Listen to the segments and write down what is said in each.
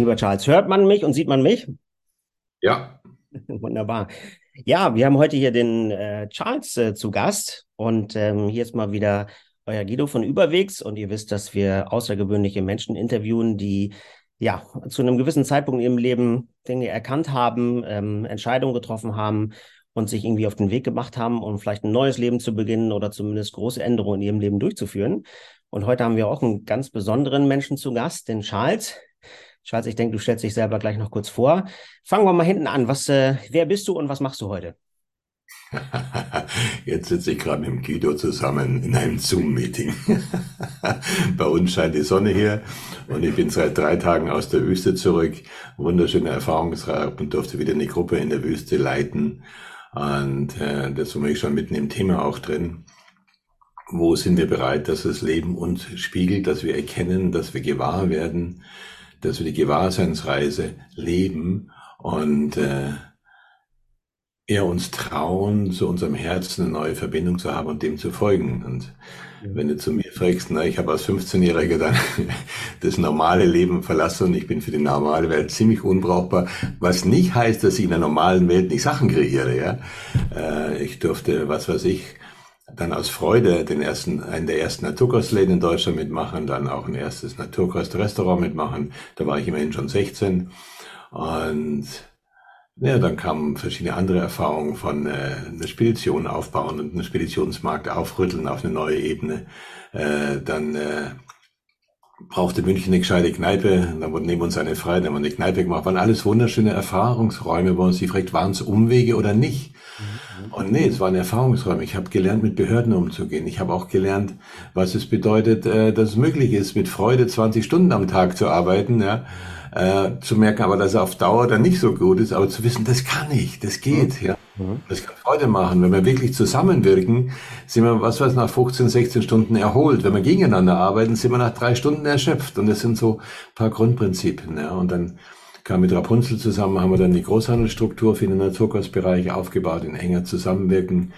Lieber Charles, hört man mich und sieht man mich? Ja. Wunderbar. Ja, wir haben heute hier den äh, Charles äh, zu Gast und ähm, hier ist mal wieder euer Guido von Überwegs und ihr wisst, dass wir außergewöhnliche Menschen interviewen, die ja zu einem gewissen Zeitpunkt in ihrem Leben Dinge erkannt haben, ähm, Entscheidungen getroffen haben und sich irgendwie auf den Weg gemacht haben, um vielleicht ein neues Leben zu beginnen oder zumindest große Änderungen in ihrem Leben durchzuführen. Und heute haben wir auch einen ganz besonderen Menschen zu Gast, den Charles. Charles, ich denke, du stellst dich selber gleich noch kurz vor. Fangen wir mal hinten an. Was, äh, wer bist du und was machst du heute? Jetzt sitze ich gerade mit Guido zusammen in einem Zoom-Meeting. Bei uns scheint die Sonne hier und ich bin seit drei Tagen aus der Wüste zurück. Wunderschöne Erfahrungsreihe und durfte wieder eine Gruppe in der Wüste leiten. Und äh, das war ich schon mitten im Thema auch drin. Wo sind wir bereit, dass das Leben uns spiegelt, dass wir erkennen, dass wir gewahr werden, dass wir die Gewahrseinsreise leben und äh, eher uns trauen, zu unserem Herzen eine neue Verbindung zu haben und dem zu folgen. Und wenn du zu mir fragst, na, ich habe als 15-Jähriger dann das normale Leben verlassen und ich bin für die normale Welt ziemlich unbrauchbar, was nicht heißt, dass ich in der normalen Welt nicht Sachen kreiere. Ja? Äh, ich durfte, was weiß ich, dann aus Freude den ersten, einen der ersten Naturkostläden in Deutschland mitmachen, dann auch ein erstes Naturkostrestaurant mitmachen. Da war ich immerhin schon 16. Und ja, dann kamen verschiedene andere Erfahrungen von äh, einer Spedition aufbauen und einen Speditionsmarkt aufrütteln auf eine neue Ebene. Äh, dann äh, brauchte München eine gescheite Kneipe, dann wurde neben uns eine frei, dann haben wir eine Kneipe gemacht. Waren alles wunderschöne Erfahrungsräume, wo man sich fragt, waren es Umwege oder nicht? Mhm. Und nee, es waren Erfahrungsräume. Ich habe gelernt, mit Behörden umzugehen. Ich habe auch gelernt, was es bedeutet, äh, dass es möglich ist, mit Freude 20 Stunden am Tag zu arbeiten, ja. Äh, zu merken aber, dass er auf Dauer dann nicht so gut ist, aber zu wissen, das kann ich, das geht, mhm. ja. Mhm. Das kann Freude machen. Wenn wir wirklich zusammenwirken, sind wir, was weiß, nach 15, 16 Stunden erholt. Wenn wir gegeneinander arbeiten, sind wir nach drei Stunden erschöpft. Und das sind so ein paar Grundprinzipien, ja. Und dann kam mit Rapunzel zusammen, haben wir dann die Großhandelsstruktur für den Naturkostbereich aufgebaut, in enger Zusammenwirken.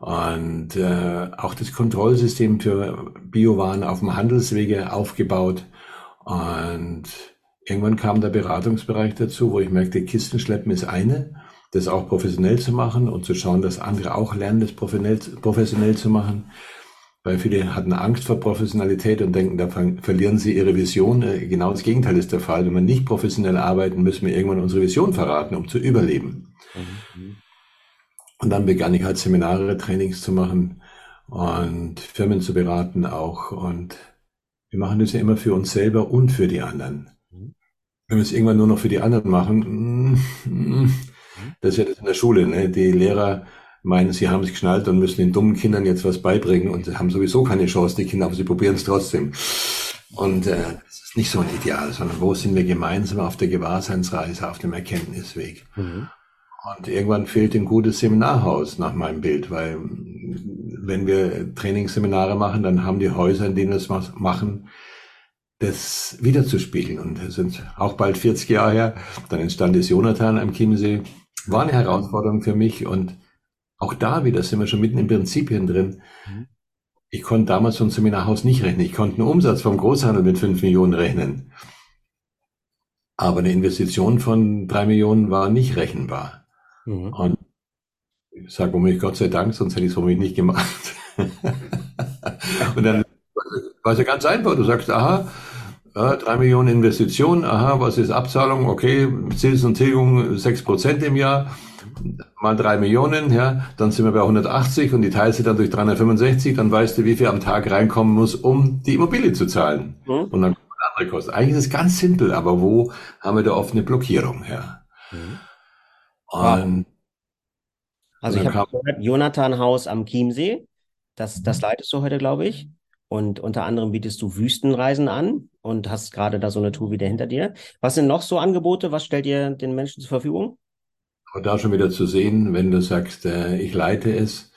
Und äh, auch das Kontrollsystem für Biowaren auf dem Handelswege aufgebaut. Und irgendwann kam der Beratungsbereich dazu, wo ich merkte, Kistenschleppen ist eine, das auch professionell zu machen und zu schauen, dass andere auch lernen, das professionell zu machen. Weil viele hatten Angst vor Professionalität und denken, da verlieren sie ihre Vision. Äh, genau das Gegenteil ist der Fall. Wenn wir nicht professionell arbeiten, müssen wir irgendwann unsere Vision verraten, um zu überleben. Mhm. Und dann begann ich halt Seminare, Trainings zu machen und Firmen zu beraten auch. Und wir machen das ja immer für uns selber und für die anderen. Mhm. Wenn wir es irgendwann nur noch für die anderen machen, mm, mm, das ist ja das in der Schule, ne? Die Lehrer meinen, sie haben sich geschnallt und müssen den dummen Kindern jetzt was beibringen und haben sowieso keine Chance, die Kinder, aber sie probieren es trotzdem. Und äh, das ist nicht so ein Ideal, sondern wo sind wir gemeinsam auf der Gewahrseinsreise, auf dem Erkenntnisweg? Mhm. Und irgendwann fehlt ein gutes Seminarhaus nach meinem Bild, weil wenn wir Trainingsseminare machen, dann haben die Häuser, in denen wir es machen, das wiederzuspiegeln. Und es sind auch bald 40 Jahre her. Dann entstand das Jonathan am Chiemsee. War eine Herausforderung für mich und auch da wieder sind wir schon mitten in Prinzipien drin. Mhm. Ich konnte damals vom Seminarhaus nicht rechnen. Ich konnte einen Umsatz vom Großhandel mit 5 Millionen rechnen. Aber eine Investition von 3 Millionen war nicht rechenbar. Mhm. Und ich sage womit Gott sei Dank, sonst hätte ich es womit nicht gemacht. und dann war es ja ganz einfach. Du sagst, aha, ja, drei Millionen Investitionen, aha, was ist Abzahlung? Okay, Zins und Tilgung sechs Prozent im Jahr mal drei Millionen, ja, dann sind wir bei 180 und die teilst du dann durch 365, dann weißt du, wie viel am Tag reinkommen muss, um die Immobilie zu zahlen. Mhm. Und dann kommen andere Kosten. Eigentlich ist es ganz simpel, aber wo haben wir da oft eine Blockierung, ja. Mhm. Und also ich habe gehört, Jonathan Haus am Chiemsee, das, das leitest du heute, glaube ich. Und unter anderem bietest du Wüstenreisen an und hast gerade da so eine Tour wieder hinter dir. Was sind noch so Angebote? Was stellt ihr den Menschen zur Verfügung? Und da schon wieder zu sehen, wenn du sagst, äh, ich leite es,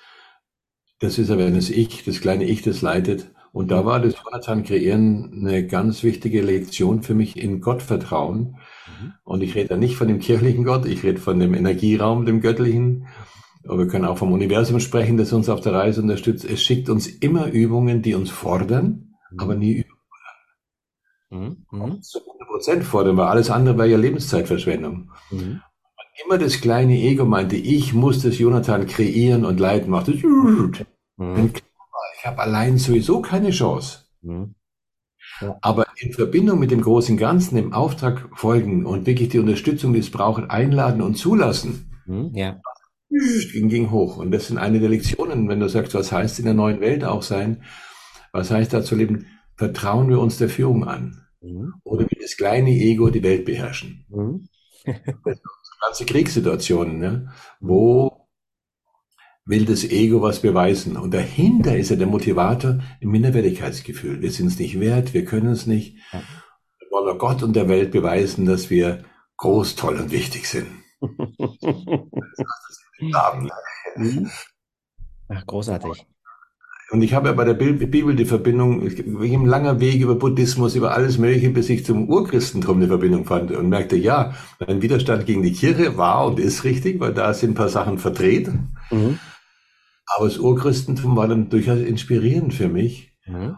das ist aber das Ich, das kleine Ich, das leitet. Und da war das Jonathan Kreieren eine ganz wichtige Lektion für mich in Gottvertrauen. Mhm. Und ich rede da nicht von dem kirchlichen Gott, ich rede von dem Energieraum, dem Göttlichen. Aber wir können auch vom Universum sprechen, das uns auf der Reise unterstützt. Es schickt uns immer Übungen, die uns fordern, mhm. aber nie überfordern. Mhm. mhm. So Prozent fordern, weil alles andere wäre ja Lebenszeitverschwendung. Mhm. Immer das kleine Ego meinte, ich muss das Jonathan kreieren und leiten, macht das. Mhm. Ich habe allein sowieso keine Chance. Mhm. Ja. Aber in Verbindung mit dem großen Ganzen, dem Auftrag folgen und wirklich die Unterstützung, die es braucht, einladen und zulassen. Mhm. Ja. Ging, ging hoch. Und das sind eine der Lektionen, wenn du sagst, was heißt in der neuen Welt auch sein? Was heißt da zu leben? Vertrauen wir uns der Führung an? Mhm. Oder wie das kleine Ego die Welt beherrschen? Mhm. ganze Kriegssituationen, ne? wo will das Ego was beweisen. Und dahinter ist ja der Motivator im Minderwertigkeitsgefühl. Wir sind es nicht wert, wir können es nicht. Wir wollen Gott und der Welt beweisen, dass wir groß, toll und wichtig sind. Ach, großartig. Und ich habe ja bei der Bibel die Verbindung, wie ein langer Weg über Buddhismus, über alles Mögliche, bis ich zum Urchristentum eine Verbindung fand und merkte, ja, mein Widerstand gegen die Kirche war und ist richtig, weil da sind ein paar Sachen verdreht. Mhm. Aber das Urchristentum war dann durchaus inspirierend für mich. Mhm.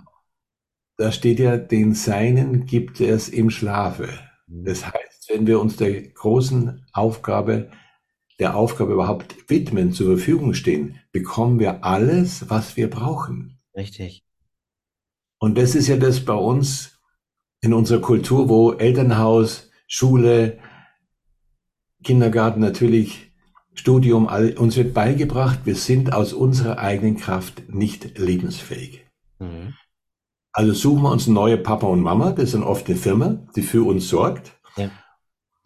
Da steht ja, den Seinen gibt es im Schlafe. Mhm. Das heißt, wenn wir uns der großen Aufgabe der Aufgabe überhaupt widmen, zur Verfügung stehen, bekommen wir alles, was wir brauchen. Richtig. Und das ist ja das bei uns in unserer Kultur, wo Elternhaus, Schule, Kindergarten natürlich, Studium, all, uns wird beigebracht, wir sind aus unserer eigenen Kraft nicht lebensfähig. Mhm. Also suchen wir uns neue Papa und Mama, das sind oft eine Firma, die für uns sorgt.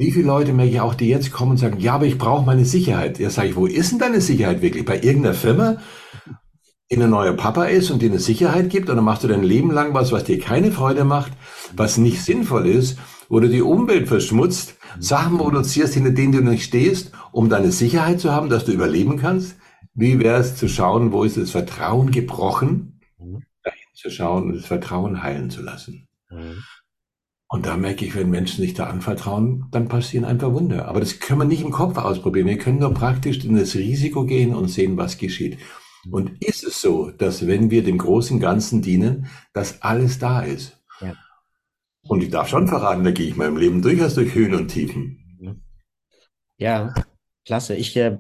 Wie viele Leute merke ich auch, die jetzt kommen und sagen, ja, aber ich brauche meine Sicherheit. Ja, sage ich, wo ist denn deine Sicherheit wirklich? Bei irgendeiner Firma, die ein neuer Papa ist und dir eine Sicherheit gibt und dann machst du dein Leben lang was, was dir keine Freude macht, was nicht sinnvoll ist, wo du die Umwelt verschmutzt, Sachen produzierst, hinter denen du nicht stehst, um deine Sicherheit zu haben, dass du überleben kannst. Wie wäre es zu schauen, wo ist das Vertrauen gebrochen, mhm. dahin zu schauen und das Vertrauen heilen zu lassen. Mhm. Und da merke ich, wenn Menschen sich da anvertrauen, dann passieren einfach Wunder. Aber das können wir nicht im Kopf ausprobieren. Wir können nur praktisch in das Risiko gehen und sehen, was geschieht. Und ist es so, dass wenn wir dem großen Ganzen dienen, dass alles da ist? Ja. Und ich darf schon verraten, da gehe ich meinem Leben durchaus durch Höhen und Tiefen. Ja, klasse. Ich, äh,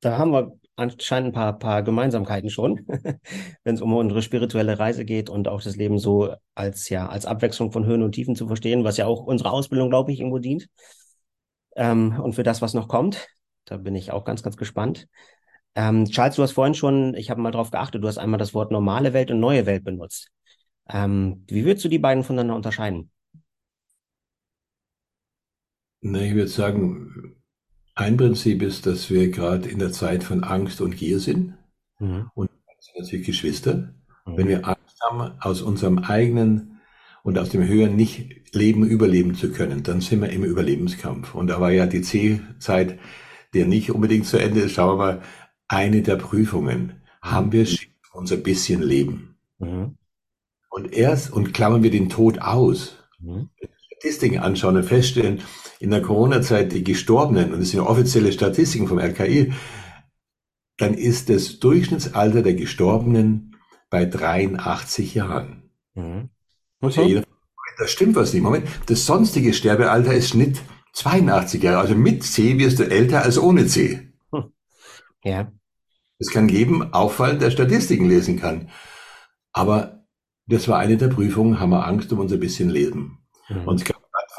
da haben wir anscheinend ein paar, paar Gemeinsamkeiten schon, wenn es um unsere spirituelle Reise geht und auch das Leben so als, ja, als Abwechslung von Höhen und Tiefen zu verstehen, was ja auch unsere Ausbildung, glaube ich, irgendwo dient. Ähm, und für das, was noch kommt, da bin ich auch ganz, ganz gespannt. Ähm, Charles, du hast vorhin schon, ich habe mal drauf geachtet, du hast einmal das Wort normale Welt und neue Welt benutzt. Ähm, wie würdest du die beiden voneinander unterscheiden? Na, ich würde sagen, ein Prinzip ist, dass wir gerade in der Zeit von Angst und Gier sind. Mhm. Und sind natürlich Geschwister. Mhm. Wenn wir Angst haben, aus unserem eigenen und aus dem Höheren nicht leben, überleben zu können, dann sind wir im Überlebenskampf. Und da war ja die C-Zeit, der nicht unbedingt zu Ende ist, schauen wir mal, eine der Prüfungen. Haben wir unser bisschen Leben? Mhm. Und erst, und klammern wir den Tod aus. Mhm. Statistiken anschauen und feststellen, in der Corona-Zeit die Gestorbenen, und das sind offizielle Statistiken vom RKI, dann ist das Durchschnittsalter der Gestorbenen bei 83 Jahren. Mhm. Okay. Das stimmt was nicht. Moment, das sonstige Sterbealter ist Schnitt 82 Jahre. Also mit C wirst du älter als ohne C. Hm. Ja. Es kann jedem auffallen, der Statistiken lesen kann. Aber das war eine der Prüfungen, haben wir Angst um unser bisschen Leben. Mhm. Und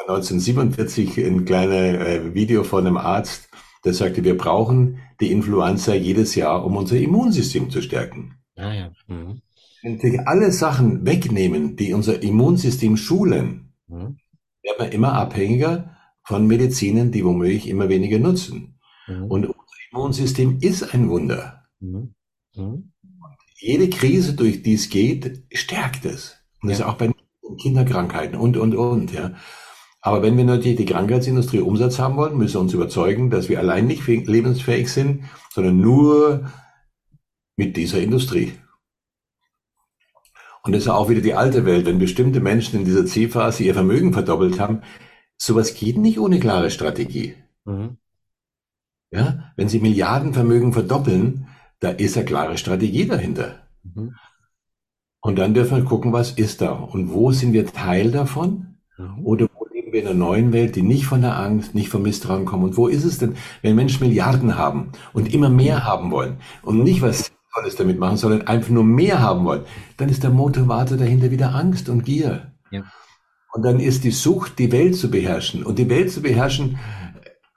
1947 ein kleines äh, Video von einem Arzt, der sagte, wir brauchen die Influenza jedes Jahr, um unser Immunsystem zu stärken. Ah, ja. Mhm. Wenn wir alle Sachen wegnehmen, die unser Immunsystem schulen, mhm. werden wir immer abhängiger von Medizinen, die womöglich immer weniger nutzen. Mhm. Und unser Immunsystem ist ein Wunder. Mhm. Mhm. Jede Krise, durch die es geht, stärkt es. Und ja. das ist auch bei Kinderkrankheiten und, und, und, ja. Aber wenn wir natürlich die Krankheitsindustrie Umsatz haben wollen, müssen wir uns überzeugen, dass wir allein nicht lebensfähig sind, sondern nur mit dieser Industrie. Und das ist auch wieder die alte Welt. Wenn bestimmte Menschen in dieser C-Phase ihr Vermögen verdoppelt haben, sowas geht nicht ohne klare Strategie. Mhm. Ja, wenn sie Milliardenvermögen verdoppeln, da ist eine klare Strategie dahinter. Mhm. Und dann dürfen wir gucken, was ist da und wo sind wir Teil davon mhm. oder wir in einer neuen Welt, die nicht von der Angst, nicht vom Misstrauen kommt. Und wo ist es denn, wenn Menschen Milliarden haben und immer mehr haben wollen und nicht was Sinnvolles damit machen, sondern einfach nur mehr haben wollen, dann ist der Motivator dahinter wieder Angst und Gier. Ja. Und dann ist die Sucht, die Welt zu beherrschen. Und die Welt zu beherrschen,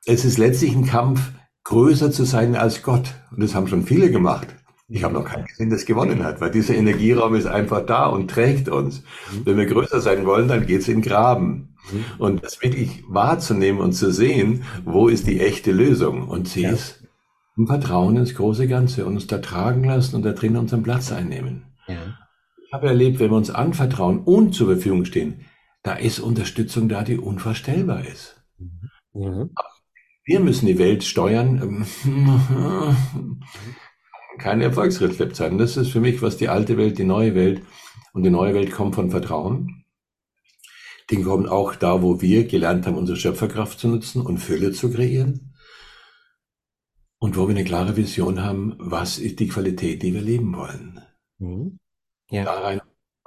es ist letztlich ein Kampf, größer zu sein als Gott. Und das haben schon viele gemacht. Ich habe noch keinen gesehen, das gewonnen hat, weil dieser Energieraum ist einfach da und trägt uns. Mhm. Wenn wir größer sein wollen, dann geht's in Graben. Mhm. Und das wirklich wahrzunehmen und zu sehen, wo ist die echte Lösung? Und sie ja. ist im Vertrauen ins große Ganze und uns da tragen lassen und da drin unseren Platz einnehmen. Ja. Ich habe erlebt, wenn wir uns anvertrauen und zur Verfügung stehen, da ist Unterstützung da, die unvorstellbar ist. Mhm. mhm. Wir müssen die Welt steuern. kein Erfolgsrezept sein. Das ist für mich, was die alte Welt, die neue Welt und die neue Welt kommt von Vertrauen. Die kommt auch da, wo wir gelernt haben, unsere Schöpferkraft zu nutzen und Fülle zu kreieren. Und wo wir eine klare Vision haben, was ist die Qualität, die wir leben wollen. Mhm. Ja. Da rein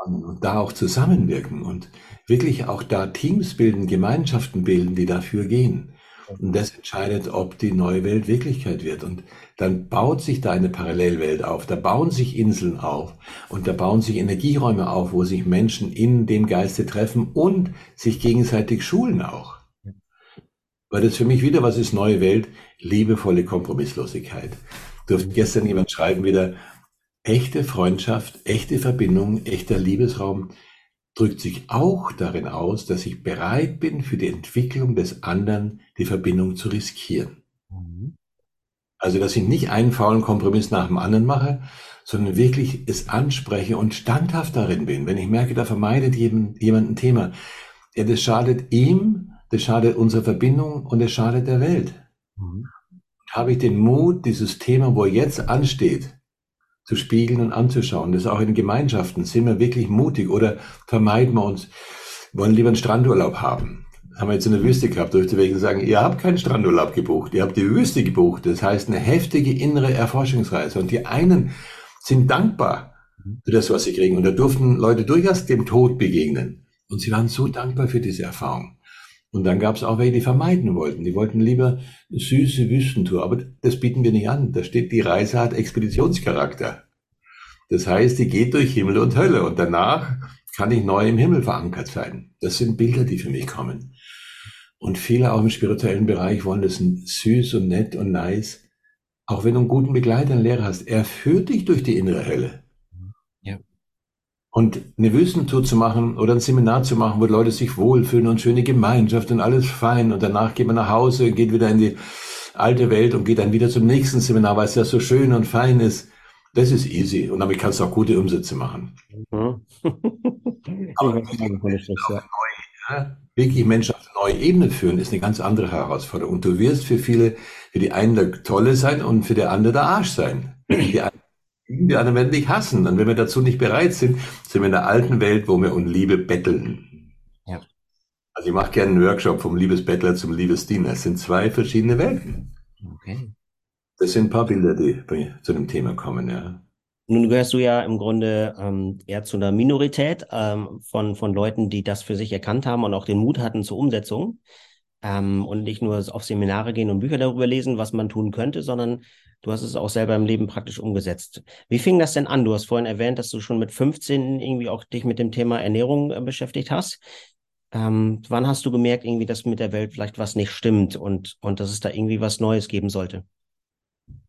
und da auch zusammenwirken und wirklich auch da Teams bilden, Gemeinschaften bilden, die dafür gehen. Und das entscheidet, ob die neue Welt Wirklichkeit wird. Und dann baut sich da eine Parallelwelt auf, da bauen sich Inseln auf und da bauen sich Energieräume auf, wo sich Menschen in dem Geiste treffen und sich gegenseitig schulen auch. Weil das für mich wieder, was ist neue Welt? Liebevolle Kompromisslosigkeit. Durfte gestern jemand schreiben wieder, echte Freundschaft, echte Verbindung, echter Liebesraum drückt sich auch darin aus, dass ich bereit bin, für die Entwicklung des anderen die Verbindung zu riskieren. Mhm. Also, dass ich nicht einen faulen Kompromiss nach dem anderen mache, sondern wirklich es anspreche und standhaft darin bin. Wenn ich merke, da vermeidet jemand, jemand ein Thema, ja, das schadet ihm, das schadet unserer Verbindung und es schadet der Welt. Mhm. Habe ich den Mut, dieses Thema, wo er jetzt ansteht, zu spiegeln und anzuschauen. Das ist auch in Gemeinschaften. Sind wir wirklich mutig oder vermeiden wir uns, wollen lieber einen Strandurlaub haben? Haben wir jetzt in der Wüste gehabt, durch die sagen, ihr habt keinen Strandurlaub gebucht, ihr habt die Wüste gebucht. Das heißt eine heftige innere Erforschungsreise. Und die einen sind dankbar für das, was sie kriegen. Und da durften Leute durchaus dem Tod begegnen. Und sie waren so dankbar für diese Erfahrung. Und dann gab es auch welche, die vermeiden wollten. Die wollten lieber süße Wüstentour. Aber das bieten wir nicht an. Da steht, die Reise hat Expeditionscharakter. Das heißt, die geht durch Himmel und Hölle. Und danach kann ich neu im Himmel verankert sein. Das sind Bilder, die für mich kommen. Und viele auch im spirituellen Bereich wollen das süß und nett und nice. Auch wenn du einen guten Begleiter, einen Lehrer hast, er führt dich durch die innere Hölle. Und eine Wüstentour zu machen oder ein Seminar zu machen, wo Leute sich wohlfühlen und schöne Gemeinschaft und alles fein und danach geht man nach Hause und geht wieder in die alte Welt und geht dann wieder zum nächsten Seminar, weil es ja so schön und fein ist. Das ist easy und damit kannst du auch gute Umsätze machen. Mhm. Aber ja, wirklich Menschen auf eine neue Ebene führen, ist eine ganz andere Herausforderung. Und du wirst für viele, für die einen der Tolle sein und für die andere der Arsch sein. Die einen die anderen werden dich hassen. Und wenn wir dazu nicht bereit sind, sind wir in der alten Welt, wo wir um Liebe betteln. Ja. Also ich mache gerne einen Workshop vom Liebesbettler zum Liebesdiener. Es sind zwei verschiedene Welten. Okay. Das sind ein paar Bilder, die zu dem Thema kommen, ja. Nun gehörst du ja im Grunde ähm, eher zu einer Minorität ähm, von, von Leuten, die das für sich erkannt haben und auch den Mut hatten zur Umsetzung. Ähm, und nicht nur auf Seminare gehen und Bücher darüber lesen, was man tun könnte, sondern Du hast es auch selber im Leben praktisch umgesetzt. Wie fing das denn an? Du hast vorhin erwähnt, dass du schon mit 15 irgendwie auch dich mit dem Thema Ernährung äh, beschäftigt hast. Ähm, wann hast du gemerkt, irgendwie, dass mit der Welt vielleicht was nicht stimmt und, und dass es da irgendwie was Neues geben sollte?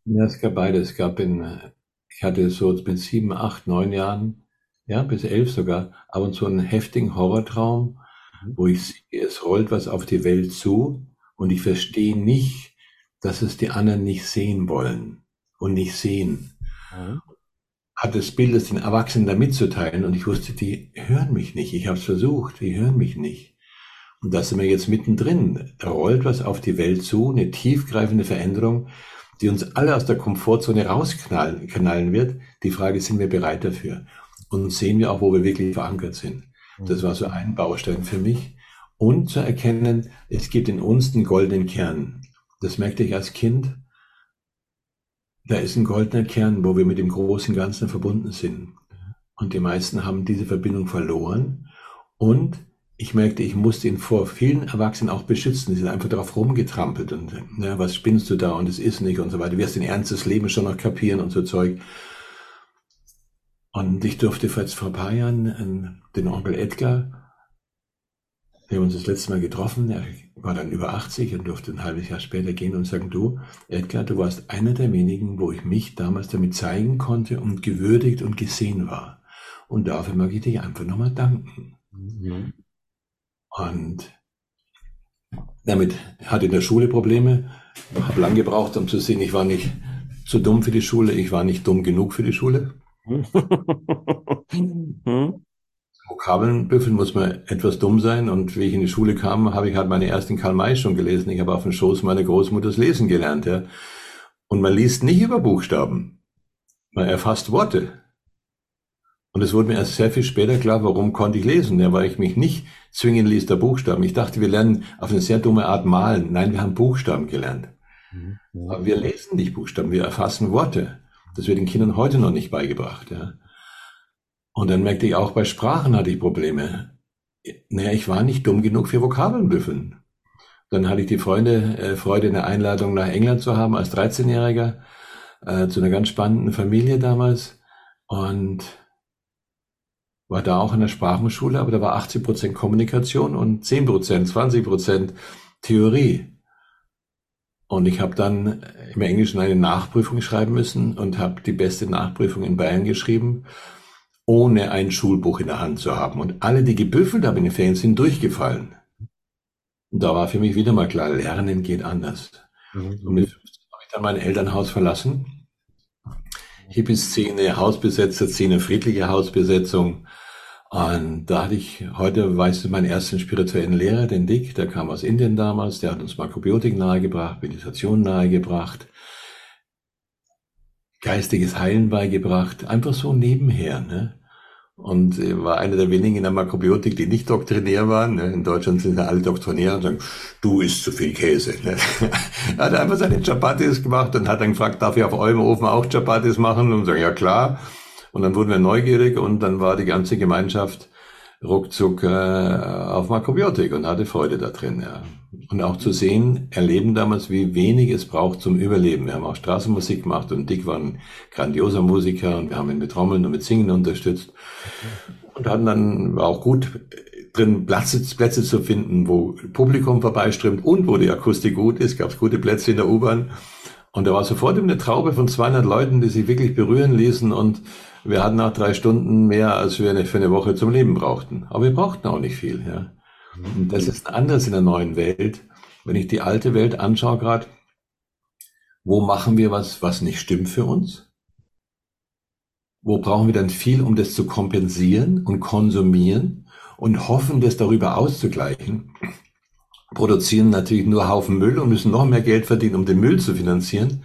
Ja, es gab beides. Es gab in, ich hatte so mit sieben, acht, neun Jahren, ja, bis elf sogar, ab und zu einen heftigen Horrortraum, mhm. wo ich sehe, es rollt was auf die Welt zu und ich verstehe nicht, dass es die anderen nicht sehen wollen und nicht sehen. Mhm. Hat das Bild, es den Erwachsenen da mitzuteilen und ich wusste, die hören mich nicht. Ich habe es versucht, die hören mich nicht. Und da sind wir jetzt mittendrin. Da rollt was auf die Welt zu, eine tiefgreifende Veränderung, die uns alle aus der Komfortzone rausknallen wird. Die Frage, sind wir bereit dafür? Und sehen wir auch, wo wir wirklich verankert sind. Das war so ein Baustein für mich. Und zu erkennen, es gibt in uns den goldenen Kern. Das merkte ich als Kind. Da ist ein goldener Kern, wo wir mit dem großen Ganzen verbunden sind. Und die meisten haben diese Verbindung verloren und ich merkte, ich musste ihn vor vielen Erwachsenen auch beschützen. Die sind einfach darauf rumgetrampelt und, na, was spinnst du da und es ist nicht und so weiter. Du wirst den Ernst des Lebens schon noch kapieren und so Zeug. Und ich durfte vor ein paar Jahren äh, den Onkel Edgar, wir haben uns das letzte Mal getroffen, er war dann über 80 und durfte ein halbes Jahr später gehen und sagen, du, Edgar, du warst einer der wenigen, wo ich mich damals damit zeigen konnte und gewürdigt und gesehen war. Und dafür mag ich dich einfach nochmal danken. Mhm. Und damit hatte in der Schule Probleme, habe lang gebraucht, um zu sehen, ich war nicht zu dumm für die Schule, ich war nicht dumm genug für die Schule. Vokabeln büffeln muss man etwas dumm sein. Und wie ich in die Schule kam, habe ich halt meine ersten Karl May schon gelesen. Ich habe auf dem Schoß meiner Großmutters lesen gelernt. Ja. Und man liest nicht über Buchstaben. Man erfasst Worte. Und es wurde mir erst sehr viel später klar, warum konnte ich lesen, ja, weil ich mich nicht zwingen ließ der Buchstaben. Ich dachte, wir lernen auf eine sehr dumme Art malen. Nein, wir haben Buchstaben gelernt. Mhm. Aber wir lesen nicht Buchstaben, wir erfassen Worte. Das wird den Kindern heute noch nicht beigebracht. Ja. Und dann merkte ich auch, bei Sprachen hatte ich Probleme. Naja, ich war nicht dumm genug für Vokabeln büffeln. Dann hatte ich die Freunde, äh, Freude, eine Einladung nach England zu haben als 13-Jähriger, äh, zu einer ganz spannenden Familie damals. Und war da auch in der Sprachenschule, aber da war 80 Prozent Kommunikation und 10 Prozent, 20 Prozent Theorie. Und ich habe dann im Englischen eine Nachprüfung schreiben müssen und habe die beste Nachprüfung in Bayern geschrieben, ohne ein Schulbuch in der Hand zu haben. Und alle, die gebüffelt haben in den Ferien, sind durchgefallen. Und da war für mich wieder mal klar, Lernen geht anders. Mhm. Und mit 15 habe ich dann mein Elternhaus verlassen. Hippie-Szene, Hausbesetzer-Szene, friedliche Hausbesetzung. Und da hatte ich, heute weiß ich, meinen ersten spirituellen Lehrer, den Dick, der kam aus Indien damals, der hat uns Makrobiotik nahegebracht, Meditation nahegebracht, geistiges Heilen beigebracht, einfach so nebenher, ne? Und war einer der wenigen in der Makrobiotik, die nicht doktrinär waren. Ne? In Deutschland sind ja alle doktrinär und sagen, du isst zu viel Käse. Ne? hat einfach seine Chapatis gemacht und hat dann gefragt, darf ich auf eurem Ofen auch Chapatis machen? Und sagen, ja klar. Und dann wurden wir neugierig und dann war die ganze Gemeinschaft ruckzuck äh, auf Makrobiotik und hatte Freude da drin. Ja. Und auch zu sehen, erleben damals, wie wenig es braucht zum Überleben. Wir haben auch Straßenmusik gemacht und Dick war ein grandioser Musiker und wir haben ihn mit Trommeln und mit Singen unterstützt. Und hatten dann war auch gut drin, Plätze, Plätze zu finden, wo Publikum vorbeiströmt und wo die Akustik gut ist. Gab es gute Plätze in der U-Bahn. Und da war sofort eine Traube von 200 Leuten, die sich wirklich berühren ließen und wir hatten auch drei Stunden mehr, als wir für eine Woche zum Leben brauchten. Aber wir brauchten auch nicht viel. Ja. Und das ist anders in der neuen Welt. Wenn ich die alte Welt anschaue gerade, wo machen wir was, was nicht stimmt für uns? Wo brauchen wir dann viel, um das zu kompensieren und konsumieren und hoffen, das darüber auszugleichen? Produzieren natürlich nur Haufen Müll und müssen noch mehr Geld verdienen, um den Müll zu finanzieren.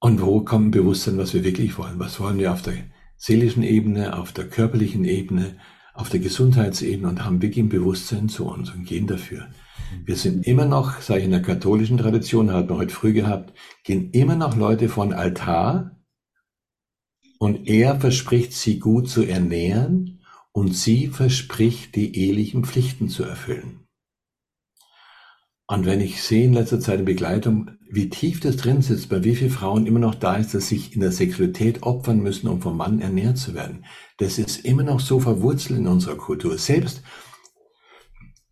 Und wo kommt Bewusstsein, was wir wirklich wollen? Was wollen wir auf der seelischen Ebene, auf der körperlichen Ebene, auf der Gesundheitsebene und haben wirklich ein Bewusstsein zu uns und gehen dafür. Wir sind immer noch, sage ich in der katholischen Tradition, hat man heute früh gehabt, gehen immer noch Leute von Altar und er verspricht, sie gut zu ernähren und sie verspricht, die ehelichen Pflichten zu erfüllen. Und wenn ich sehe in letzter Zeit in Begleitung, wie tief das drin sitzt, bei wie vielen Frauen immer noch da ist, dass sich in der Sexualität opfern müssen, um vom Mann ernährt zu werden, das ist immer noch so verwurzelt in unserer Kultur. Selbst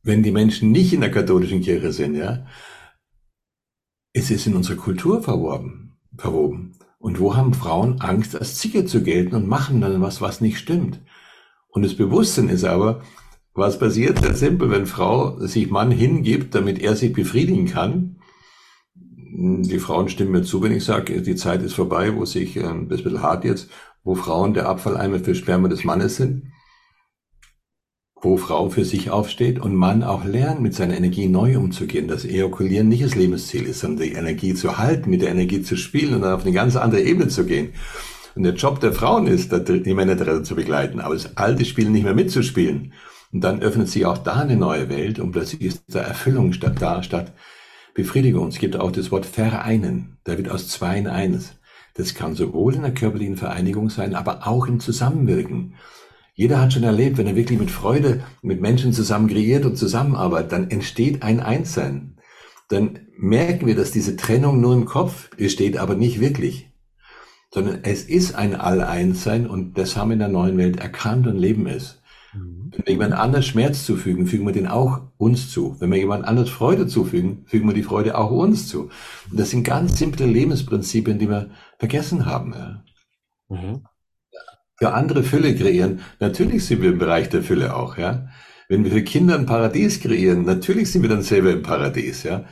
wenn die Menschen nicht in der katholischen Kirche sind, ja, es ist in unserer Kultur verworben, verwoben. Und wo haben Frauen Angst, als Ziege zu gelten und machen dann was, was nicht stimmt? Und das Bewusstsein ist aber, was passiert? Sehr simpel, wenn Frau sich Mann hingibt, damit er sich befriedigen kann. Die Frauen stimmen mir zu, wenn ich sage, die Zeit ist vorbei, wo sich, äh, das ist ein bisschen hart jetzt, wo Frauen der Abfalleimer für Sperma des Mannes sind, wo Frau für sich aufsteht und Mann auch lernt, mit seiner Energie neu umzugehen, dass Ejakulieren nicht das Lebensziel ist, sondern die Energie zu halten, mit der Energie zu spielen und dann auf eine ganz andere Ebene zu gehen. Und der Job der Frauen ist, die Männer zu begleiten, aber das alte Spiel nicht mehr mitzuspielen. Und dann öffnet sich auch da eine neue Welt und plötzlich ist da Erfüllung statt da, statt Befriedigung. Es gibt auch das Wort vereinen. Da wird aus zwei in eins. Das kann sowohl in der körperlichen Vereinigung sein, aber auch im Zusammenwirken. Jeder hat schon erlebt, wenn er wirklich mit Freude mit Menschen zusammen kreiert und zusammenarbeitet, dann entsteht ein Einssein. Dann merken wir, dass diese Trennung nur im Kopf besteht, aber nicht wirklich. Sondern es ist ein All-Eins-Sein und das haben wir in der neuen Welt erkannt und leben es. Mhm. Wenn wir jemand anders Schmerz zufügen, fügen wir den auch uns zu. Wenn wir jemand anders Freude zufügen, fügen wir die Freude auch uns zu. Und das sind ganz simple Lebensprinzipien, die wir vergessen haben. Ja. Mhm. Für andere Fülle kreieren, natürlich sind wir im Bereich der Fülle auch, ja. Wenn wir für Kinder ein Paradies kreieren, natürlich sind wir dann selber im Paradies, ja.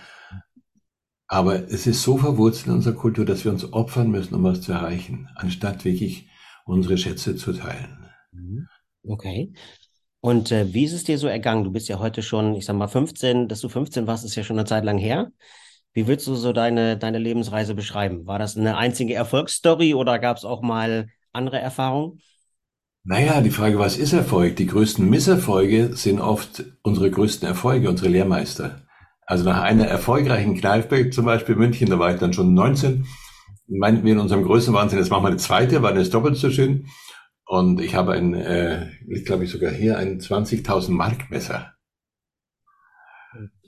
Aber es ist so verwurzelt in unserer Kultur, dass wir uns opfern müssen, um was zu erreichen, anstatt wirklich unsere Schätze zu teilen. Mhm. Okay. Und äh, wie ist es dir so ergangen? Du bist ja heute schon, ich sag mal, 15, dass du 15 warst, ist ja schon eine Zeit lang her. Wie würdest du so deine, deine Lebensreise beschreiben? War das eine einzige Erfolgsstory oder gab es auch mal andere Erfahrungen? Naja, die Frage, was ist Erfolg? Die größten Misserfolge sind oft unsere größten Erfolge, unsere Lehrmeister. Also nach einer erfolgreichen Kneipe, zum Beispiel München, da war ich dann schon 19, meinten wir in unserem größten Wahnsinn, jetzt machen wir eine zweite, weil das doppelt so schön. Und ich habe ein, äh, ich glaube ich sogar hier, ein 20.000 Mark Messer.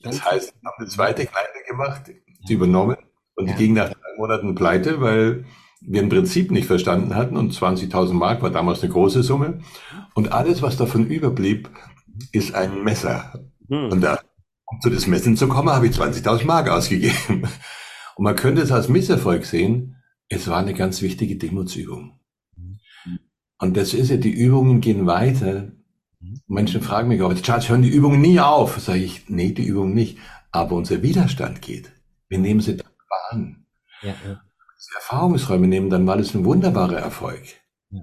Das heißt, ich habe eine zweite kleine gemacht, die übernommen und die ging nach drei Monaten pleite, weil wir ein Prinzip nicht verstanden hatten und 20.000 Mark war damals eine große Summe. Und alles, was davon überblieb, ist ein Messer. Hm. Und da, um zu das Messen zu kommen, habe ich 20.000 Mark ausgegeben. Und man könnte es als Misserfolg sehen, es war eine ganz wichtige Demutsübung. Und das ist ja, die Übungen gehen weiter. Menschen fragen mich auch, Charles, hören die Übungen nie auf? Sage ich, nee, die Übungen nicht. Aber unser Widerstand geht. Wir nehmen sie dankbar an. Ja, ja. Erfahrungsräume nehmen dann mal ist ein wunderbarer Erfolg. Ja.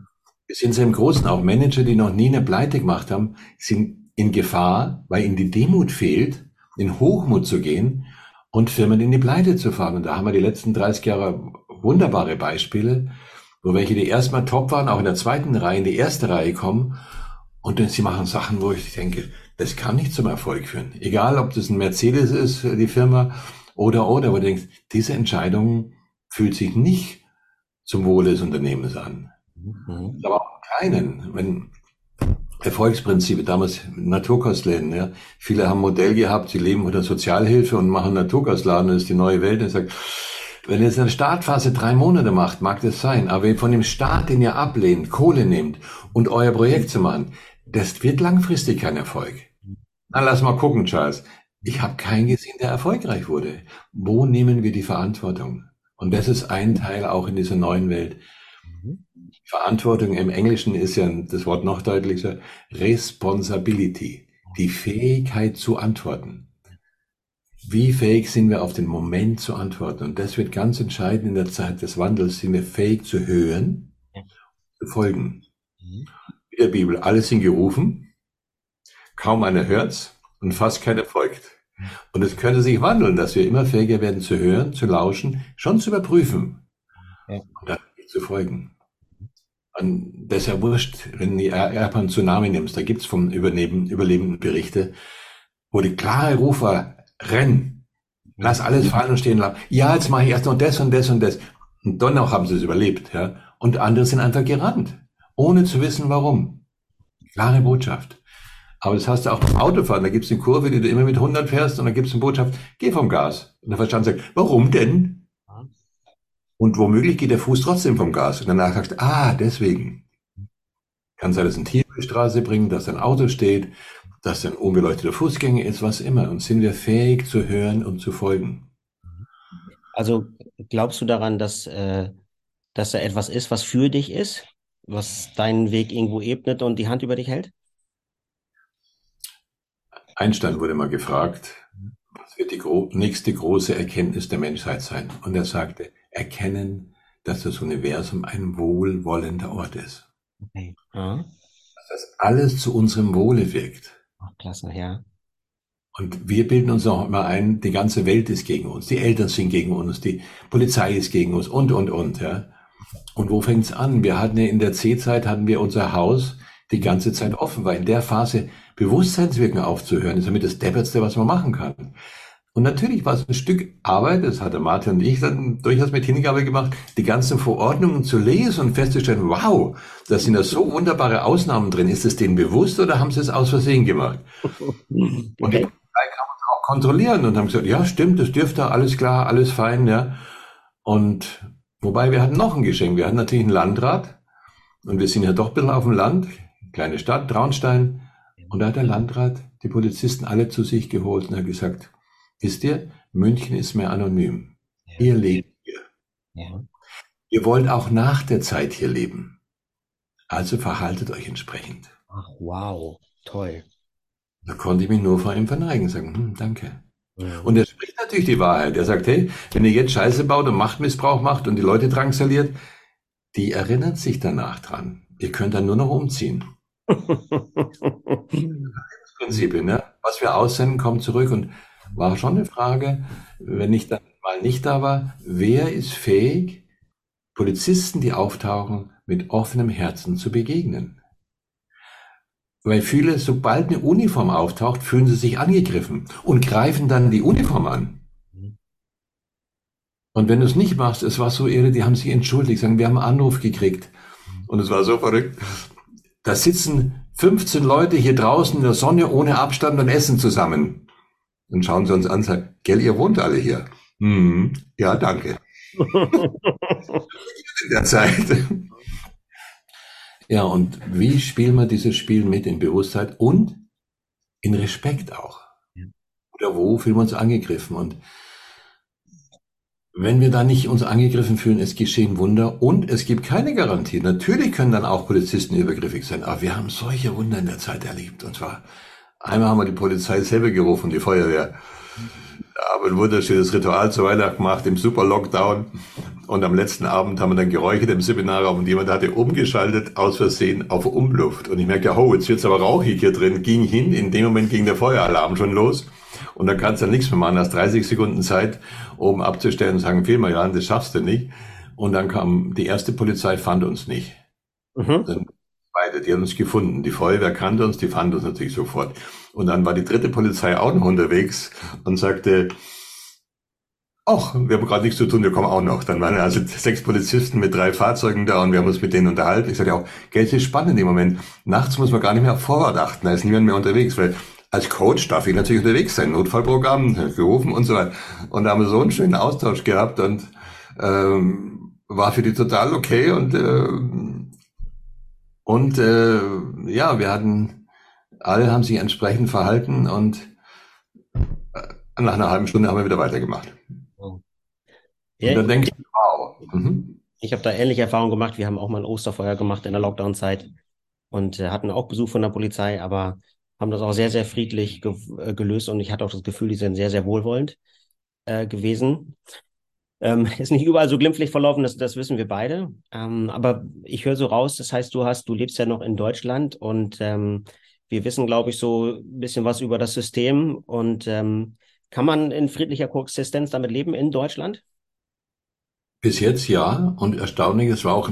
Wir sind sehr im Großen, auch Manager, die noch nie eine Pleite gemacht haben, sind in Gefahr, weil ihnen die Demut fehlt, in Hochmut zu gehen und Firmen in die Pleite zu fahren. Und da haben wir die letzten 30 Jahre wunderbare Beispiele wo welche, die erstmal top waren, auch in der zweiten Reihe, in die erste Reihe kommen und dann sie machen Sachen, wo ich denke, das kann nicht zum Erfolg führen. Egal, ob das ein Mercedes ist, die Firma, oder, oder, wo du denkst, diese Entscheidung fühlt sich nicht zum Wohle des Unternehmens an. Mhm. Aber auch keinen, wenn Erfolgsprinzipie, damals Naturkostläden, ja. Viele haben Modell gehabt, sie leben unter Sozialhilfe und machen Naturkostladen, das ist die neue Welt, und sagt, wenn jetzt eine Startphase drei Monate macht, mag das sein, aber wenn von dem Start, den ihr ablehnt, Kohle nehmt und euer Projekt zu machen, das wird langfristig kein Erfolg. Na, lass mal gucken, Charles. Ich habe keinen gesehen, der erfolgreich wurde. Wo nehmen wir die Verantwortung? Und das ist ein Teil auch in dieser neuen Welt. Verantwortung im Englischen ist ja das Wort noch deutlicher. Responsibility. Die Fähigkeit zu antworten. Wie fähig sind wir auf den Moment zu antworten? Und das wird ganz entscheidend in der Zeit des Wandels. Sind wir fähig zu hören, zu folgen? Mhm. In der Bibel, alle sind gerufen, kaum einer hört's und fast keiner folgt. Und es könnte sich wandeln, dass wir immer fähiger werden zu hören, zu lauschen, schon zu überprüfen und dann zu folgen. Und das ist ja wurscht, wenn du Japan Tsunami nimmst, da gibt's vom Überleben, Überlebenden Berichte, wo die klare Ruf war, renn, lass alles fallen und stehen lassen. Ja, jetzt mache ich erst noch das und das und das. Und dann auch haben sie es überlebt, ja. Und andere sind einfach gerannt, ohne zu wissen, warum. Klare Botschaft. Aber das hast du auch beim Autofahren. Da gibt es eine Kurve, die du immer mit 100 fährst und dann gibt es eine Botschaft, geh vom Gas. Und der Verstand sagt, warum denn? Und womöglich geht der Fuß trotzdem vom Gas. Und danach sagst du, ah, deswegen. Kann sein, dass ein Tier auf die Straße bringt, dass ein Auto steht dass ein unbeleuchteter Fußgänger ist, was immer. Und sind wir fähig zu hören und zu folgen? Also glaubst du daran, dass, äh, dass da etwas ist, was für dich ist, was deinen Weg irgendwo ebnet und die Hand über dich hält? Einstein wurde mal gefragt, was wird die gro nächste große Erkenntnis der Menschheit sein? Und er sagte, erkennen, dass das Universum ein wohlwollender Ort ist. Okay. Ja. Dass das alles zu unserem Wohle wirkt. Ach, klasse, ja. Und wir bilden uns auch immer ein, die ganze Welt ist gegen uns, die Eltern sind gegen uns, die Polizei ist gegen uns und, und, und, ja. Und wo fängt's an? Wir hatten ja in der C-Zeit hatten wir unser Haus die ganze Zeit offen, weil in der Phase Bewusstseinswirken aufzuhören ist damit das Deppertste, was man machen kann. Und natürlich war es ein Stück Arbeit, das hatte Martin und ich dann durchaus mit Hingabe gemacht, die ganzen Verordnungen zu lesen und festzustellen, wow, da sind ja so wunderbare Ausnahmen drin. Ist es denen bewusst oder haben sie es aus Versehen gemacht? Und die Polizei kann man auch kontrollieren und haben gesagt, ja, stimmt, das dürfte, alles klar, alles fein, ja. Und wobei wir hatten noch ein Geschenk. Wir hatten natürlich einen Landrat und wir sind ja doch ein bisschen auf dem Land, kleine Stadt, Traunstein. Und da hat der Landrat die Polizisten alle zu sich geholt und hat gesagt, Wisst ihr, München ist mehr anonym. Ja. Ihr lebt hier. Ja. Ihr wollt auch nach der Zeit hier leben. Also verhaltet euch entsprechend. Ach, wow, toll. Da konnte ich mich nur vor ihm verneigen und sagen, hm, danke. Ja. Und er spricht natürlich die Wahrheit. Er sagt, hey, wenn ihr jetzt Scheiße baut und Machtmissbrauch macht und die Leute drangsaliert, die erinnert sich danach dran. Ihr könnt dann nur noch umziehen. Prinzipien, ne? Was wir aussenden, kommt zurück und war schon eine Frage, wenn ich dann mal nicht da war, wer ist fähig, Polizisten, die auftauchen, mit offenem Herzen zu begegnen? Weil viele, sobald eine Uniform auftaucht, fühlen sie sich angegriffen und greifen dann die Uniform an. Und wenn du es nicht machst, es war so irre, die haben sich entschuldigt, sagen, wir haben einen Anruf gekriegt. Und es war so verrückt. Da sitzen 15 Leute hier draußen in der Sonne ohne Abstand und essen zusammen. Dann schauen sie uns an und sagen, gell, ihr wohnt alle hier. Hm, ja, danke. in der Zeit. Ja, und wie spielen wir dieses Spiel mit in Bewusstheit und in Respekt auch? Oder wo fühlen wir uns angegriffen? Und wenn wir da nicht uns angegriffen fühlen, es geschehen Wunder und es gibt keine Garantie. Natürlich können dann auch Polizisten übergriffig sein, aber wir haben solche Wunder in der Zeit erlebt. Und zwar Einmal haben wir die Polizei selber gerufen, die Feuerwehr. Da haben wir ein wunderschönes Ritual zu Weihnachten gemacht im Super Lockdown. Und am letzten Abend haben wir dann geräuchert im Seminarraum und jemand hatte umgeschaltet aus Versehen auf Umluft. Und ich merkte, oh, jetzt wird's aber rauchig hier drin. Ging hin, in dem Moment ging der Feueralarm schon los. Und dann kannst du dann nichts mehr machen. Hast 30 Sekunden Zeit, oben abzustellen und sagen, viel mal, Jan, das schaffst du nicht. Und dann kam die erste Polizei, fand uns nicht. Mhm. Dann die haben uns gefunden. Die Feuerwehr kannte uns, die fand uns natürlich sofort. Und dann war die dritte Polizei auch noch unterwegs und sagte, ach, wir haben gerade nichts zu tun, wir kommen auch noch. Dann waren also sechs Polizisten mit drei Fahrzeugen da und wir haben uns mit denen unterhalten. Ich sagte auch, Geld ist spannend im Moment. Nachts muss man gar nicht mehr auf Vorrat achten, da ist niemand mehr unterwegs, weil als Coach darf ich natürlich unterwegs sein, Notfallprogramm, gerufen und so weiter. Und da haben wir so einen schönen Austausch gehabt und ähm, war für die total okay und äh, und äh, ja, wir hatten, alle haben sich entsprechend verhalten und äh, nach einer halben Stunde haben wir wieder weitergemacht. Ja, und dann denke ich, wow. Mhm. Ich habe da ähnliche Erfahrungen gemacht. Wir haben auch mal ein Osterfeuer gemacht in der Lockdown-Zeit und äh, hatten auch Besuch von der Polizei, aber haben das auch sehr, sehr friedlich ge äh, gelöst und ich hatte auch das Gefühl, die sind sehr, sehr wohlwollend äh, gewesen. Ähm, ist nicht überall so glimpflich verlaufen, das, das wissen wir beide. Ähm, aber ich höre so raus, das heißt, du hast, du lebst ja noch in Deutschland und ähm, wir wissen, glaube ich, so ein bisschen was über das System. Und ähm, kann man in friedlicher Koexistenz damit leben in Deutschland? Bis jetzt ja. Und erstaunlich, es war auch,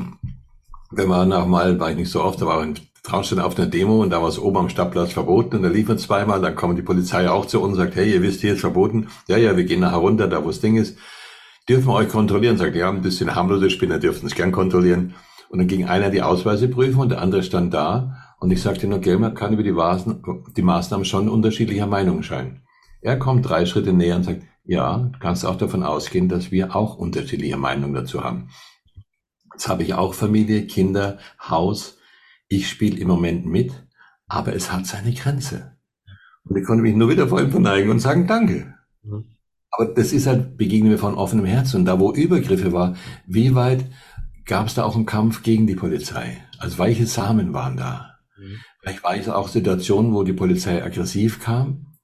wenn man nach mal, war ich nicht so oft, da war in Traunstein auf einer Demo und da war es oben am Stadtplatz verboten und da liefen wir zweimal, dann kommt die Polizei auch zu uns und sagt, hey, ihr wisst, hier ist verboten. Ja, ja, wir gehen nachher runter, da wo das Ding ist dürfen wir euch kontrollieren? Sagt, ja, ein bisschen harmlose Spinner dürfen es gern kontrollieren. Und dann ging einer die Ausweise prüfen und der andere stand da. Und ich sagte nur, okay, man kann über die, Maßen, die Maßnahmen schon unterschiedlicher Meinung scheinen. Er kommt drei Schritte näher und sagt, ja, kannst auch davon ausgehen, dass wir auch unterschiedliche Meinungen dazu haben. Jetzt habe ich auch Familie, Kinder, Haus. Ich spiele im Moment mit, aber es hat seine Grenze. Und ich konnte mich nur wieder vor ihm verneigen und sagen, danke. Mhm. Aber das ist halt, begegnen wir von offenem Herzen. Und da, wo Übergriffe war, wie weit gab es da auch einen Kampf gegen die Polizei? Also welche Samen waren da? Mhm. Vielleicht war es auch Situationen, wo die Polizei aggressiv kam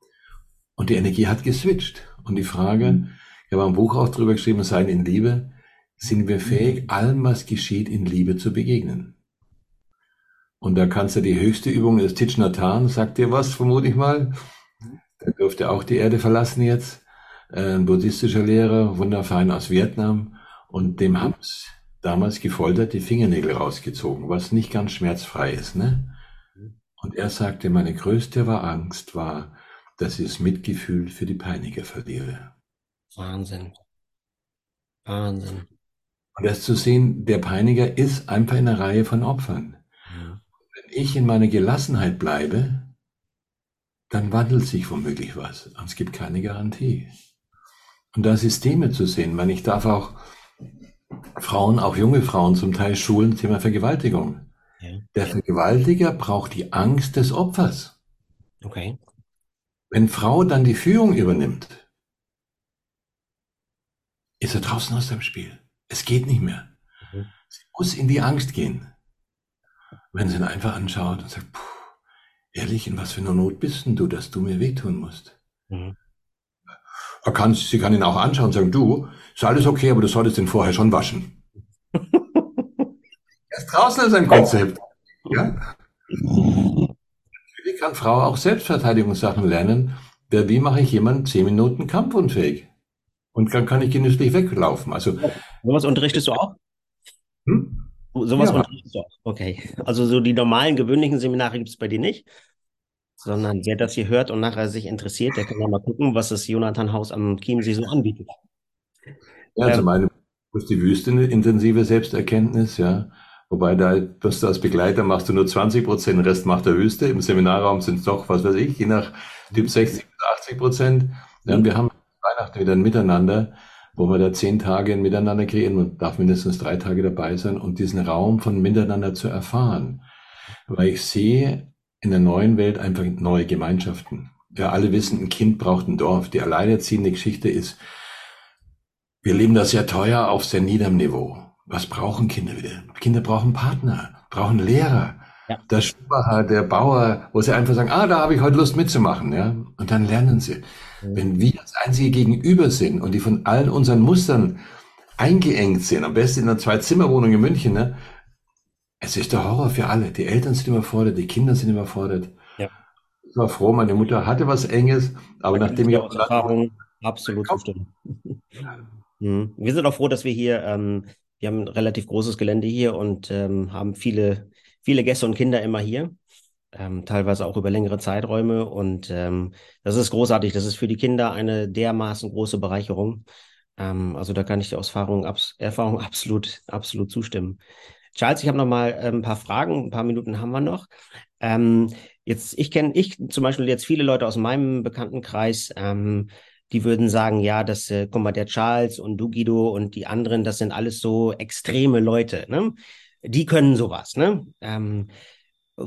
und die Energie hat geswitcht. Und die Frage, mhm. ich habe ein Buch auch drüber geschrieben, Sein in Liebe, sind wir fähig, allem, was geschieht, in Liebe zu begegnen? Und da kannst du die höchste Übung des Thich Nhat Hanh, sagt dir was, vermute ich mal. Da dürfte auch die Erde verlassen jetzt ein buddhistischer Lehrer, wunderfein aus Vietnam, und dem haben es damals gefoltert, die Fingernägel rausgezogen, was nicht ganz schmerzfrei ist. Ne? Und er sagte, meine größte war Angst war, dass ich das Mitgefühl für die Peiniger verliere. Wahnsinn. Wahnsinn. Und das zu sehen, der Peiniger ist einfach in einer Reihe von Opfern. Ja. Wenn ich in meiner Gelassenheit bleibe, dann wandelt sich womöglich was. Und es gibt keine Garantie. Und da Systeme zu sehen, man, ich darf auch Frauen, auch junge Frauen zum Teil schulen, Thema Vergewaltigung. Ja. Der Vergewaltiger braucht die Angst des Opfers. Okay. Wenn Frau dann die Führung übernimmt, ist er draußen aus dem Spiel. Es geht nicht mehr. Mhm. Sie muss in die Angst gehen. Wenn sie ihn einfach anschaut und sagt, puh, ehrlich, in was für einer Not bist denn du, dass du mir wehtun musst? Mhm. Er kann, sie kann ihn auch anschauen und sagen, du, ist alles okay, aber du solltest den vorher schon waschen. er ist draußen aus einem Konzept. Ja? Natürlich kann Frau auch Selbstverteidigungssachen lernen. Wie mache ich jemanden zehn Minuten kampfunfähig? Und dann kann ich genüsslich weglaufen. Also, Sowas unterrichtest du auch? Hm? Sowas ja. unterrichtest du auch. Okay. Also so die normalen, gewöhnlichen Seminare gibt es bei dir nicht, sondern wer das hier hört und nachher sich interessiert, der kann ja mal gucken, was das Jonathan Haus am Chiemsee so anbietet. Ja, ähm, zum einen ist die Wüste eine intensive Selbsterkenntnis, ja. Wobei da, dass du als Begleiter machst du nur 20 Prozent, den Rest macht der Wüste. Im Seminarraum sind es doch, was weiß ich, je nach Typ 60 bis 80 Prozent. Ja, und wir haben Weihnachten wieder ein Miteinander, wo wir da zehn Tage ein Miteinander kreieren. Man darf mindestens drei Tage dabei sein und diesen Raum von Miteinander zu erfahren. Weil ich sehe in der neuen Welt einfach neue Gemeinschaften. Wir alle wissen, ein Kind braucht ein Dorf. Die alleinerziehende Geschichte ist, wir leben da sehr teuer auf sehr niederem Niveau. Was brauchen Kinder wieder? Kinder brauchen Partner, brauchen Lehrer. Ja. Der Schuhmacher, der Bauer, wo sie einfach sagen, ah, da habe ich heute Lust mitzumachen, ja. Und dann lernen sie. Mhm. Wenn wir das einzige Gegenüber sind und die von allen unseren Mustern eingeengt sind, am besten in einer Zwei-Zimmer-Wohnung in München, ne? Es ist der Horror für alle. Die Eltern sind überfordert, die Kinder sind überfordert. Ja. Ich war froh, meine Mutter hatte was Enges, aber da nachdem ich auch Erfahrung absolut zustimmen. Mhm. Wir sind auch froh, dass wir hier, ähm, wir haben ein relativ großes Gelände hier und ähm, haben viele, viele Gäste und Kinder immer hier. Ähm, teilweise auch über längere Zeiträume. Und ähm, das ist großartig. Das ist für die Kinder eine dermaßen große Bereicherung. Ähm, also da kann ich aus Erfahrung, abs Erfahrung absolut, absolut zustimmen. Charles, ich habe noch mal äh, ein paar Fragen. Ein paar Minuten haben wir noch. Ähm, jetzt, ich kenne, ich zum Beispiel jetzt viele Leute aus meinem Bekanntenkreis, ähm, die würden sagen, ja, das, äh, guck mal, der Charles und du, Guido und die anderen, das sind alles so extreme Leute, ne? Die können sowas, ne? Ähm,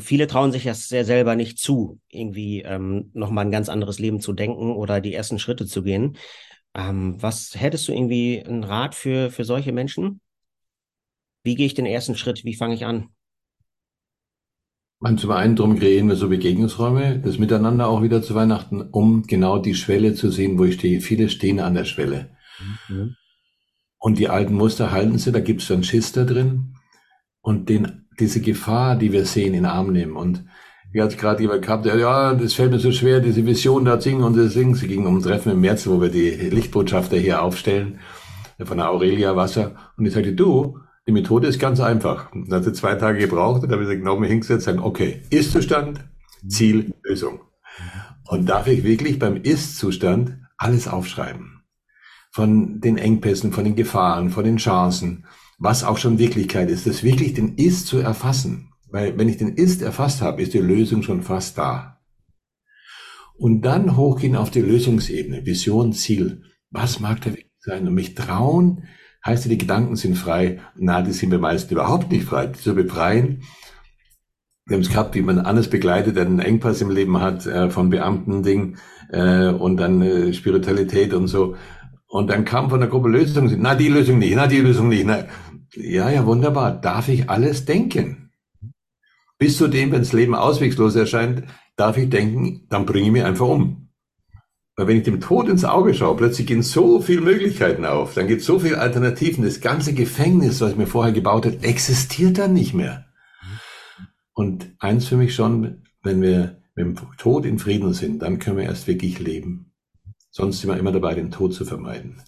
viele trauen sich das sehr selber nicht zu, irgendwie ähm, nochmal ein ganz anderes Leben zu denken oder die ersten Schritte zu gehen. Ähm, was hättest du irgendwie einen Rat für, für solche Menschen? Wie gehe ich den ersten Schritt? Wie fange ich an? Und zum einen drum kreieren wir so Begegnungsräume, das Miteinander auch wieder zu Weihnachten, um genau die Schwelle zu sehen, wo ich stehe. Viele stehen an der Schwelle. Mhm. Und die alten Muster halten sie, da gibt es dann Schiss da drin. Und den, diese Gefahr, die wir sehen, in den Arm nehmen. Und wie hat gerade jemand gehabt, der, ja, das fällt mir so schwer, diese Vision da singen und das singen. Sie ging um ein Treffen im März, wo wir die Lichtbotschafter hier aufstellen, von der Aurelia Wasser. Und ich sagte, du, die Methode ist ganz einfach. Dann hat sie zwei Tage gebraucht und dann habe ich genau mir hingesetzt und okay, Ist-Zustand, Ziel, Lösung. Und darf ich wirklich beim Ist-Zustand alles aufschreiben? Von den Engpässen, von den Gefahren, von den Chancen, was auch schon Wirklichkeit ist, das wirklich den Ist zu erfassen. Weil wenn ich den Ist erfasst habe, ist die Lösung schon fast da. Und dann hochgehen auf die Lösungsebene, Vision, Ziel. Was mag der Weg sein? Und mich trauen, Heißt ja, die Gedanken sind frei? Na, die sind wir meist überhaupt nicht frei. Die zu befreien. Wir haben es gehabt, wie man alles begleitet, einen Engpass im Leben hat, äh, von Beamten-Ding äh, und dann äh, Spiritualität und so. Und dann kam von der Gruppe Lösung, na, die Lösung nicht, na, die Lösung nicht. Na. Ja, ja, wunderbar. Darf ich alles denken? Bis zu dem, wenn das Leben auswegslos erscheint, darf ich denken, dann bringe ich mich einfach um. Weil wenn ich dem Tod ins Auge schaue, plötzlich gehen so viele Möglichkeiten auf, dann gibt es so viele Alternativen. Das ganze Gefängnis, was ich mir vorher gebaut habe, existiert dann nicht mehr. Und eins für mich schon, wenn wir mit dem Tod in Frieden sind, dann können wir erst wirklich leben. Sonst sind wir immer dabei, den Tod zu vermeiden.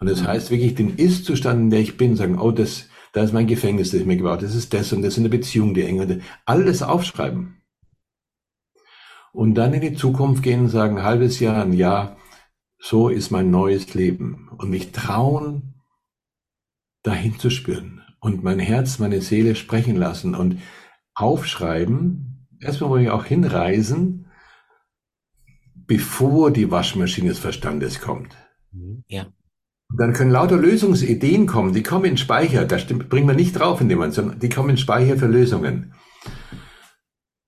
Und das heißt wirklich, den Ist-Zustand, in der ich bin, sagen, oh, das, da ist mein Gefängnis, das ich mir gebaut habe, das ist das und das in der Beziehung, die enge, alles aufschreiben. Und dann in die Zukunft gehen und sagen, ein halbes Jahr, ein Jahr, so ist mein neues Leben. Und mich trauen, dahin zu spüren und mein Herz, meine Seele sprechen lassen und aufschreiben, erstmal wollen wir auch hinreisen, bevor die Waschmaschine des Verstandes kommt. Mhm, ja. Dann können lauter Lösungsideen kommen, die kommen in Speicher, da bringen wir nicht drauf in dem Moment, sondern die kommen in Speicher für Lösungen.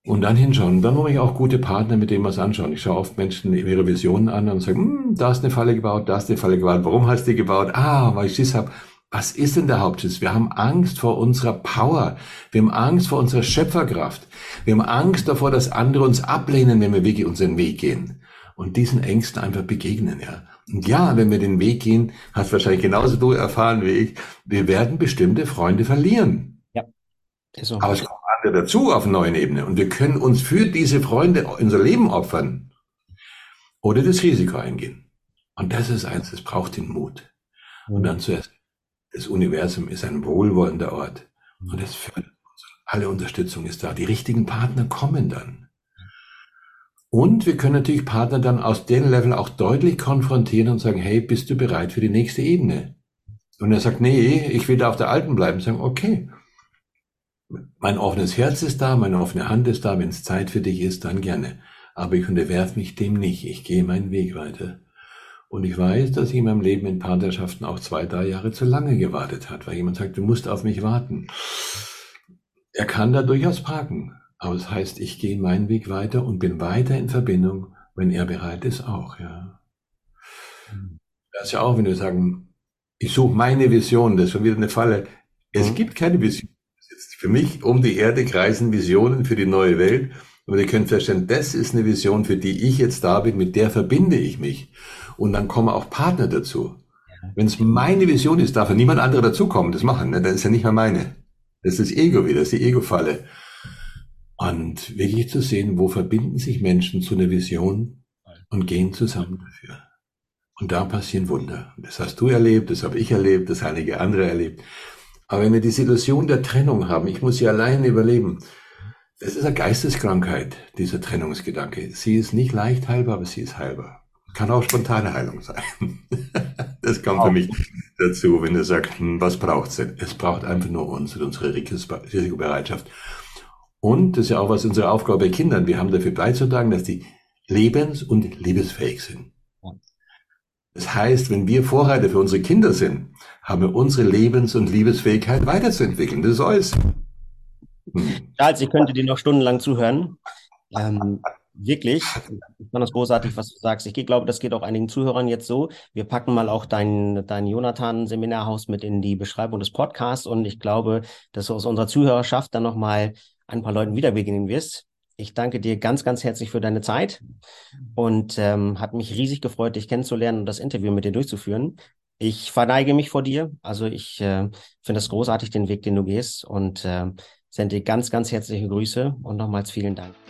Und dann hinschauen. Dann muss ich auch gute Partner, mit denen wir es anschauen. Ich schaue oft Menschen ihre Visionen an und sage, hm, da ist eine Falle gebaut, da ist eine Falle gebaut. Warum hast du die gebaut? Ah, weil ich Schiss habe. Was ist denn der Hauptschiss? Wir haben Angst vor unserer Power. Wir haben Angst vor unserer Schöpferkraft. Wir haben Angst davor, dass andere uns ablehnen, wenn wir wirklich unseren Weg gehen. Und diesen Ängsten einfach begegnen, ja. Und ja, wenn wir den Weg gehen, hast wahrscheinlich genauso du erfahren wie ich, wir werden bestimmte Freunde verlieren. Ja. So. Aber es andere dazu auf einer neuen Ebene. Und wir können uns für diese Freunde unser Leben opfern. Oder das Risiko eingehen. Und das ist eins, es braucht den Mut. Und dann zuerst, das Universum ist ein wohlwollender Ort. Und es fördert uns. Alle Unterstützung ist da. Die richtigen Partner kommen dann. Und wir können natürlich Partner dann aus dem Level auch deutlich konfrontieren und sagen, hey, bist du bereit für die nächste Ebene? Und er sagt, nee, ich will da auf der alten bleiben. Sagen, okay, mein offenes Herz ist da, meine offene Hand ist da, wenn es Zeit für dich ist, dann gerne. Aber ich unterwerfe mich dem nicht. Ich gehe meinen Weg weiter. Und ich weiß, dass ich in meinem Leben in Partnerschaften auch zwei, drei Jahre zu lange gewartet hat, weil jemand sagt, du musst auf mich warten. Er kann da durchaus parken. Aber es das heißt, ich gehe meinen Weg weiter und bin weiter in Verbindung, wenn er bereit ist, auch, ja. Das ist ja auch, wenn wir sagen, ich suche meine Vision, das ist schon wieder eine Falle. Es mhm. gibt keine Vision. Für mich um die Erde kreisen Visionen für die neue Welt. Und ihr könnt feststellen, das ist eine Vision, für die ich jetzt da bin, mit der verbinde ich mich. Und dann kommen auch Partner dazu. Wenn es meine Vision ist, darf ja niemand anderer dazukommen, das machen. Ne? Das ist ja nicht mehr meine. Das ist das Ego wieder, das ist die Ego-Falle. Und wirklich zu sehen, wo verbinden sich Menschen zu einer Vision und gehen zusammen dafür. Und da passieren Wunder. Das hast du erlebt, das habe ich erlebt, das einige andere erlebt. Aber wenn wir diese Illusion der Trennung haben, ich muss sie alleine überleben, das ist eine Geisteskrankheit, dieser Trennungsgedanke. Sie ist nicht leicht heilbar, aber sie ist heilbar. Kann auch spontane Heilung sein. Das kommt für mich dazu, wenn du sagst, hm, was braucht's denn? Es braucht einfach nur uns und unsere Risikobereitschaft. Und das ist ja auch was unsere Aufgabe bei Kindern. Wir haben dafür beizutragen, dass die lebens- und liebesfähig sind. Das heißt, wenn wir Vorreiter für unsere Kinder sind, haben wir unsere Lebens- und Liebesfähigkeit weiterzuentwickeln. Das ist alles. Hm. Charles, ich könnte dir noch stundenlang zuhören. Ähm, wirklich, besonders großartig, was du sagst. Ich glaube, das geht auch einigen Zuhörern jetzt so. Wir packen mal auch dein, dein Jonathan-Seminarhaus mit in die Beschreibung des Podcasts und ich glaube, dass du aus unserer Zuhörerschaft dann nochmal ein paar Leuten wieder begegnen wirst. Ich danke dir ganz, ganz herzlich für deine Zeit und ähm, hat mich riesig gefreut, dich kennenzulernen und das Interview mit dir durchzuführen. Ich verneige mich vor dir. Also ich äh, finde es großartig, den Weg, den du gehst und äh, sende dir ganz, ganz herzliche Grüße und nochmals vielen Dank.